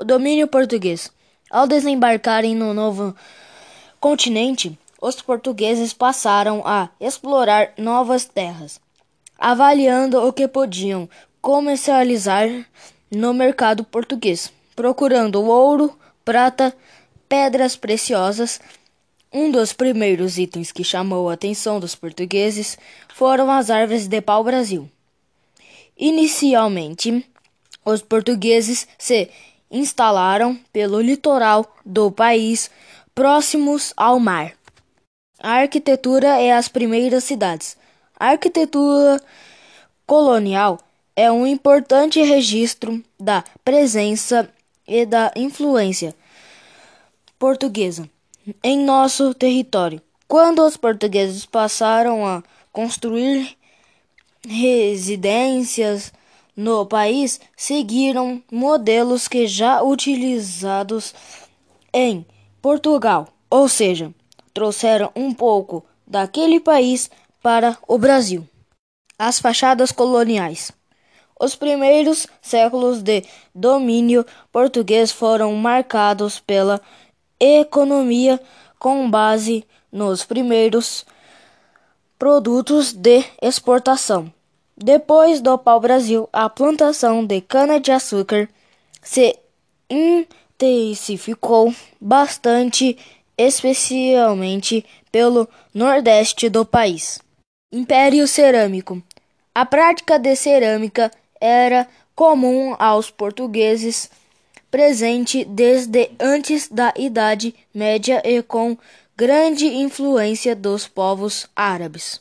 O domínio português. Ao desembarcarem no novo continente, os portugueses passaram a explorar novas terras, avaliando o que podiam comercializar no mercado português, procurando ouro, prata, pedras preciosas. Um dos primeiros itens que chamou a atenção dos portugueses foram as árvores de pau-brasil. Inicialmente, os portugueses se instalaram pelo litoral do país, próximos ao mar. A arquitetura é as primeiras cidades. A arquitetura colonial é um importante registro da presença e da influência portuguesa em nosso território. Quando os portugueses passaram a construir residências no país seguiram modelos que já utilizados em Portugal, ou seja, trouxeram um pouco daquele país para o Brasil. As fachadas coloniais. Os primeiros séculos de domínio português foram marcados pela economia com base nos primeiros produtos de exportação. Depois do pau-brasil, a plantação de cana-de-açúcar se intensificou bastante, especialmente pelo nordeste do país. Império Cerâmico. A prática de cerâmica era comum aos portugueses, presente desde antes da Idade Média e com grande influência dos povos árabes.